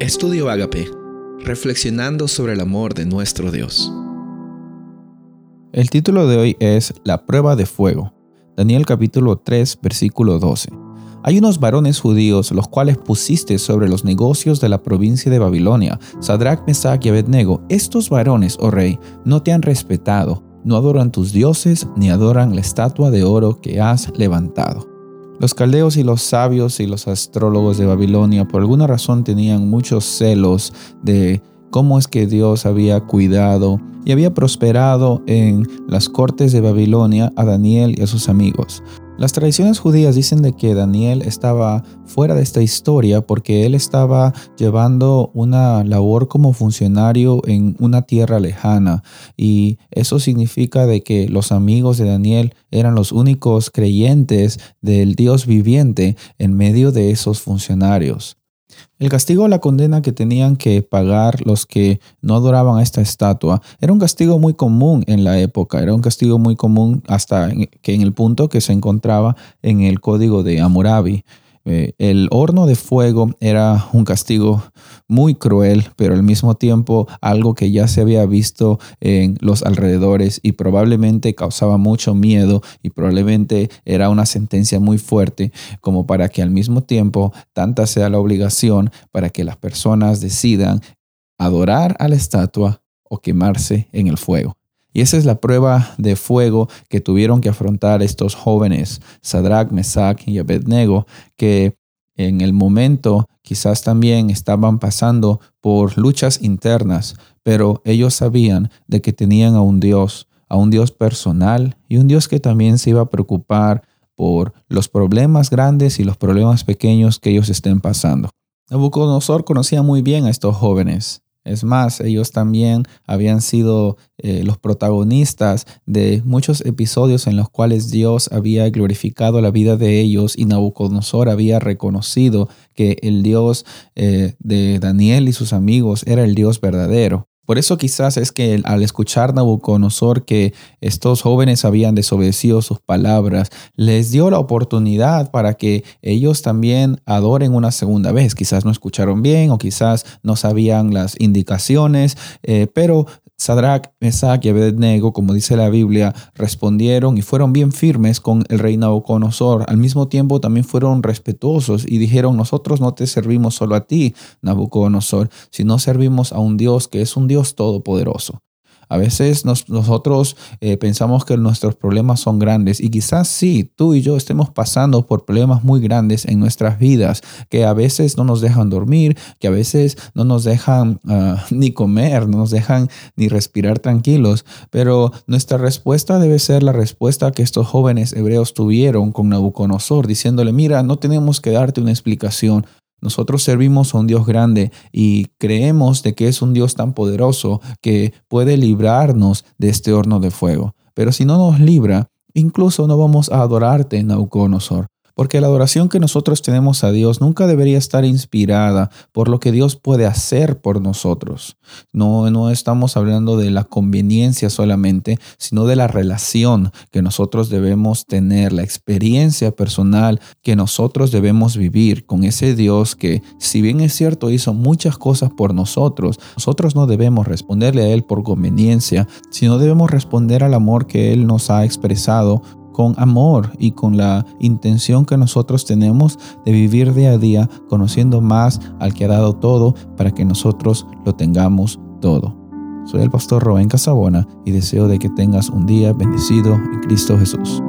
Estudio Agape, reflexionando sobre el amor de nuestro Dios. El título de hoy es La prueba de fuego. Daniel capítulo 3, versículo 12. Hay unos varones judíos los cuales pusiste sobre los negocios de la provincia de Babilonia, Sadrach, Mesach y Abednego. Estos varones, oh rey, no te han respetado, no adoran tus dioses, ni adoran la estatua de oro que has levantado. Los caldeos y los sabios y los astrólogos de Babilonia por alguna razón tenían muchos celos de cómo es que Dios había cuidado y había prosperado en las cortes de Babilonia a Daniel y a sus amigos. Las tradiciones judías dicen de que Daniel estaba fuera de esta historia porque él estaba llevando una labor como funcionario en una tierra lejana y eso significa de que los amigos de Daniel eran los únicos creyentes del Dios viviente en medio de esos funcionarios. El castigo o la condena que tenían que pagar los que no adoraban esta estatua era un castigo muy común en la época, era un castigo muy común hasta que en el punto que se encontraba en el código de Hammurabi. Eh, el horno de fuego era un castigo muy cruel, pero al mismo tiempo algo que ya se había visto en los alrededores y probablemente causaba mucho miedo y probablemente era una sentencia muy fuerte como para que al mismo tiempo tanta sea la obligación para que las personas decidan adorar a la estatua o quemarse en el fuego. Y esa es la prueba de fuego que tuvieron que afrontar estos jóvenes, Sadrach, Mesach y Abednego, que en el momento quizás también estaban pasando por luchas internas, pero ellos sabían de que tenían a un Dios, a un Dios personal y un Dios que también se iba a preocupar por los problemas grandes y los problemas pequeños que ellos estén pasando. Nabucodonosor conocía muy bien a estos jóvenes es más, ellos también habían sido eh, los protagonistas de muchos episodios en los cuales Dios había glorificado la vida de ellos y Nabucodonosor había reconocido que el Dios eh, de Daniel y sus amigos era el Dios verdadero. Por eso quizás es que al escuchar Nabucodonosor que estos jóvenes habían desobedecido sus palabras, les dio la oportunidad para que ellos también adoren una segunda vez. Quizás no escucharon bien o quizás no sabían las indicaciones, eh, pero Sadrach, Mesach y Abednego, como dice la Biblia, respondieron y fueron bien firmes con el rey Nabucodonosor. Al mismo tiempo también fueron respetuosos y dijeron, nosotros no te servimos solo a ti, Nabucodonosor, sino servimos a un Dios que es un Dios todopoderoso. A veces nosotros eh, pensamos que nuestros problemas son grandes y quizás sí, tú y yo estemos pasando por problemas muy grandes en nuestras vidas que a veces no nos dejan dormir, que a veces no nos dejan ah, ni comer, no nos dejan ni respirar tranquilos. Pero nuestra respuesta debe ser la respuesta que estos jóvenes hebreos tuvieron con Nabucodonosor, diciéndole, mira, no tenemos que darte una explicación. Nosotros servimos a un Dios grande y creemos de que es un Dios tan poderoso que puede librarnos de este horno de fuego. Pero si no nos libra, incluso no vamos a adorarte, Nauconosor. Porque la adoración que nosotros tenemos a Dios nunca debería estar inspirada por lo que Dios puede hacer por nosotros. No, no estamos hablando de la conveniencia solamente, sino de la relación que nosotros debemos tener, la experiencia personal que nosotros debemos vivir con ese Dios que, si bien es cierto, hizo muchas cosas por nosotros, nosotros no debemos responderle a Él por conveniencia, sino debemos responder al amor que Él nos ha expresado con amor y con la intención que nosotros tenemos de vivir día a día conociendo más al que ha dado todo para que nosotros lo tengamos todo. Soy el pastor Rubén Casabona y deseo de que tengas un día bendecido en Cristo Jesús.